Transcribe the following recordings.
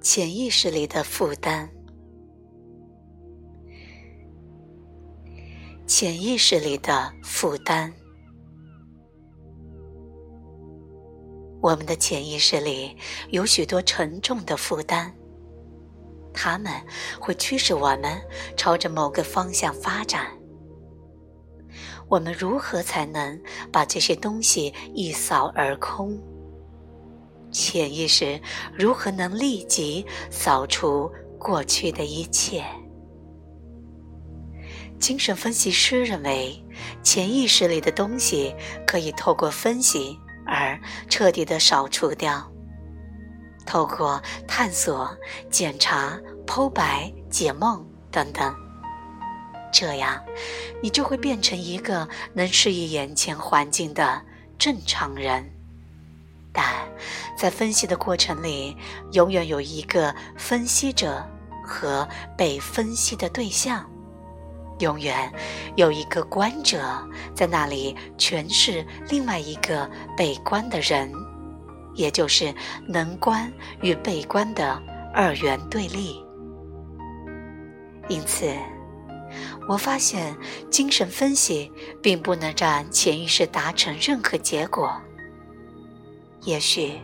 潜意识里的负担。潜意识里的负担。我们的潜意识里有许多沉重的负担，它们会驱使我们朝着某个方向发展。我们如何才能把这些东西一扫而空？潜意识如何能立即扫除过去的一切？精神分析师认为，潜意识里的东西可以透过分析而彻底的扫除掉。透过探索、检查、剖白、解梦等等，这样你就会变成一个能适应眼前环境的正常人。但在分析的过程里，永远有一个分析者和被分析的对象，永远有一个观者在那里诠释另外一个被观的人，也就是能观与被观的二元对立。因此，我发现精神分析并不能让潜意识达成任何结果。也许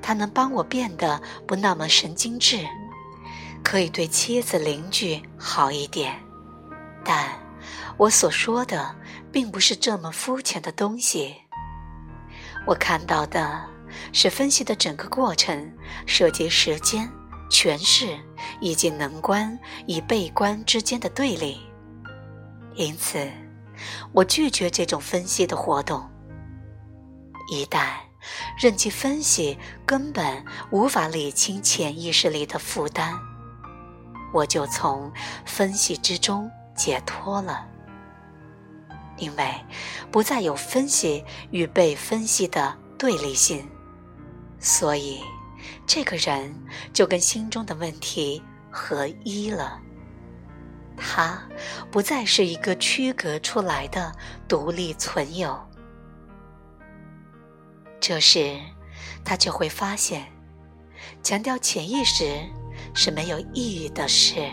他能帮我变得不那么神经质，可以对妻子、邻居好一点。但我所说的并不是这么肤浅的东西。我看到的是分析的整个过程，涉及时间、诠释以及能观与被观之间的对立。因此，我拒绝这种分析的活动。一旦。任其分析根本无法理清潜意识里的负担，我就从分析之中解脱了，因为不再有分析与被分析的对立性，所以这个人就跟心中的问题合一了，他不再是一个区隔出来的独立存有。这时，他就会发现，强调潜意识是没有意义的事。